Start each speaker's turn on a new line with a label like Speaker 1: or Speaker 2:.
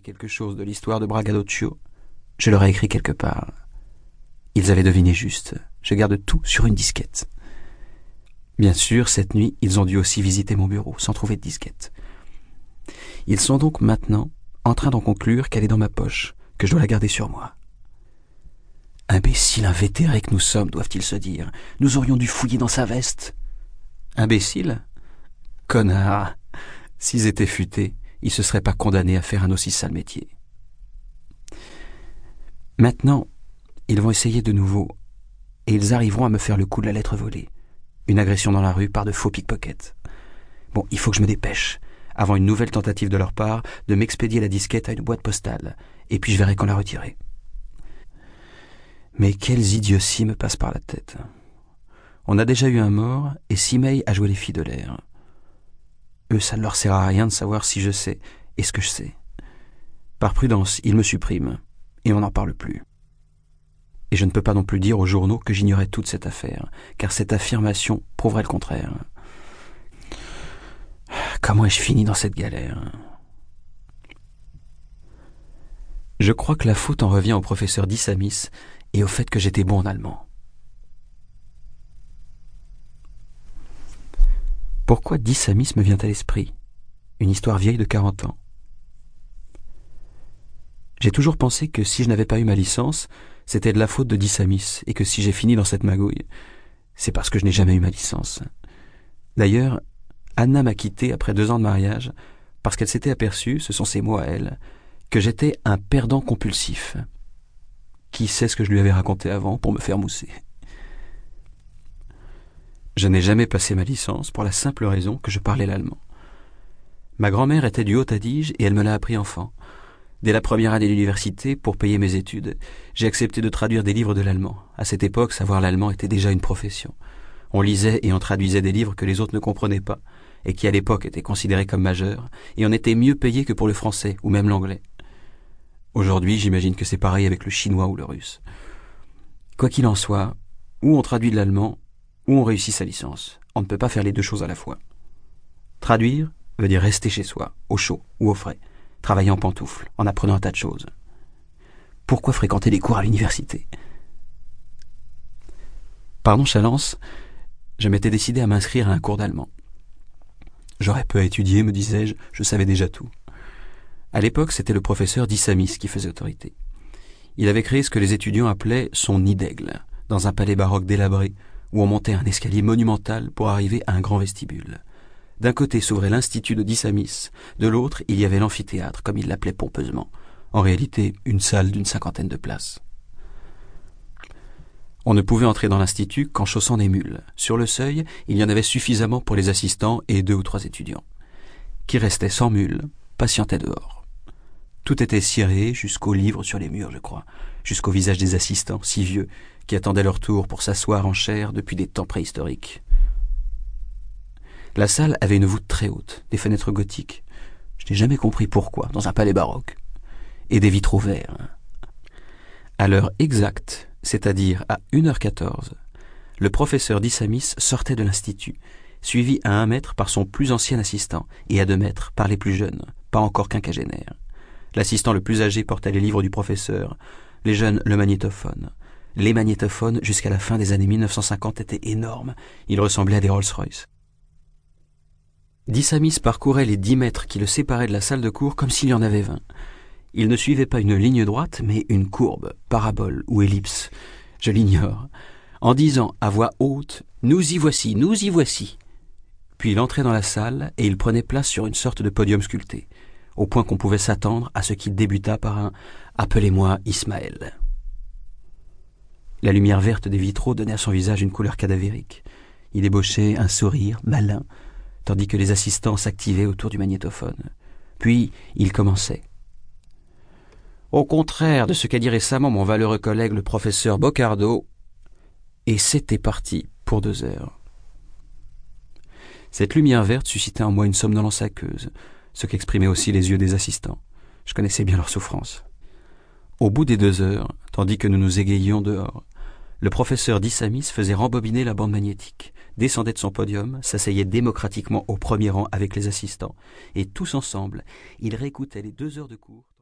Speaker 1: quelque chose de l'histoire de Bragadoccio, je leur ai écrit quelque part. Ils avaient deviné juste. Je garde tout sur une disquette. Bien sûr, cette nuit, ils ont dû aussi visiter mon bureau, sans trouver de disquette. Ils sont donc maintenant en train d'en conclure qu'elle est dans ma poche, que je dois la garder sur moi. Imbécile invétéré que nous sommes, doivent-ils se dire. Nous aurions dû fouiller dans sa veste. Imbécile? Connard S'ils étaient futés, ils se seraient pas condamnés à faire un aussi sale métier. Maintenant, ils vont essayer de nouveau, et ils arriveront à me faire le coup de la lettre volée. Une agression dans la rue par de faux pickpockets. Bon, il faut que je me dépêche, avant une nouvelle tentative de leur part, de m'expédier la disquette à une boîte postale, et puis je verrai quand la retirer. Mais quelles idioties me passent par la tête. On a déjà eu un mort, et Simei a joué les filles de l'air. Ça ne leur sert à rien de savoir si je sais et ce que je sais. Par prudence, ils me suppriment, et on n'en parle plus. Et je ne peux pas non plus dire aux journaux que j'ignorais toute cette affaire, car cette affirmation prouverait le contraire. Comment ai-je fini dans cette galère? Je crois que la faute en revient au professeur Dissamis et au fait que j'étais bon en allemand. Pourquoi Dissamis me vient à l'esprit? Une histoire vieille de quarante ans. J'ai toujours pensé que si je n'avais pas eu ma licence, c'était de la faute de Dissamis, et que si j'ai fini dans cette magouille, c'est parce que je n'ai jamais eu ma licence. D'ailleurs, Anna m'a quitté après deux ans de mariage, parce qu'elle s'était aperçue, ce sont ses mots à elle, que j'étais un perdant compulsif. Qui sait ce que je lui avais raconté avant pour me faire mousser? Je n'ai jamais passé ma licence pour la simple raison que je parlais l'allemand. Ma grand-mère était du Haut-Adige et elle me l'a appris enfant. Dès la première année d'université, pour payer mes études, j'ai accepté de traduire des livres de l'allemand. À cette époque, savoir l'allemand était déjà une profession. On lisait et on traduisait des livres que les autres ne comprenaient pas, et qui à l'époque étaient considérés comme majeurs, et on était mieux payé que pour le français ou même l'anglais. Aujourd'hui, j'imagine que c'est pareil avec le chinois ou le russe. Quoi qu'il en soit, ou on traduit de l'allemand, ou on réussit sa licence. On ne peut pas faire les deux choses à la fois. Traduire veut dire rester chez soi, au chaud ou au frais, travailler en pantoufles, en apprenant un tas de choses. Pourquoi fréquenter les cours à l'université? Par nonchalance, je m'étais décidé à m'inscrire à un cours d'allemand. J'aurais peu à étudier, me disais-je, je savais déjà tout. À l'époque, c'était le professeur Dissamis qui faisait autorité. Il avait créé ce que les étudiants appelaient son nid d'aigle, dans un palais baroque délabré, où on montait un escalier monumental pour arriver à un grand vestibule. D'un côté s'ouvrait l'institut de Dissamis, de l'autre il y avait l'amphithéâtre, comme il l'appelait pompeusement, en réalité une salle d'une cinquantaine de places. On ne pouvait entrer dans l'institut qu'en chaussant des mules. Sur le seuil, il y en avait suffisamment pour les assistants et deux ou trois étudiants, qui restaient sans mules, patientaient dehors. Tout était ciré jusqu'aux livres sur les murs, je crois, jusqu'au visage des assistants, si vieux, qui attendaient leur tour pour s'asseoir en chair depuis des temps préhistoriques. La salle avait une voûte très haute, des fenêtres gothiques. Je n'ai jamais compris pourquoi, dans un palais baroque. Et des vitraux verts. À l'heure exacte, c'est-à-dire à 1h14, le professeur d'Issamis sortait de l'institut, suivi à un mètre par son plus ancien assistant et à deux mètres par les plus jeunes, pas encore quinquagénaires. L'assistant le plus âgé portait les livres du professeur, les jeunes le magnétophone. Les magnétophones, jusqu'à la fin des années 1950, étaient énormes. Ils ressemblaient à des Rolls-Royce. Dissamis parcourait les dix mètres qui le séparaient de la salle de cours comme s'il y en avait vingt. Il ne suivait pas une ligne droite, mais une courbe, parabole ou ellipse. Je l'ignore. En disant à voix haute Nous y voici, nous y voici. Puis il entrait dans la salle et il prenait place sur une sorte de podium sculpté au point qu'on pouvait s'attendre à ce qu'il débutât par un Appelez-moi Ismaël. La lumière verte des vitraux donnait à son visage une couleur cadavérique. Il ébauchait un sourire malin, tandis que les assistants s'activaient autour du magnétophone. Puis il commençait. Au contraire de ce qu'a dit récemment mon valeureux collègue le professeur Bocardo, et c'était parti pour deux heures. Cette lumière verte suscitait en moi une somnolence aqueuse, ce qu'exprimaient aussi les yeux des assistants. Je connaissais bien leur souffrance. Au bout des deux heures, tandis que nous nous égayions dehors, le professeur d'Issamis faisait rembobiner la bande magnétique, descendait de son podium, s'asseyait démocratiquement au premier rang avec les assistants, et tous ensemble, ils réécoutaient les deux heures de cours.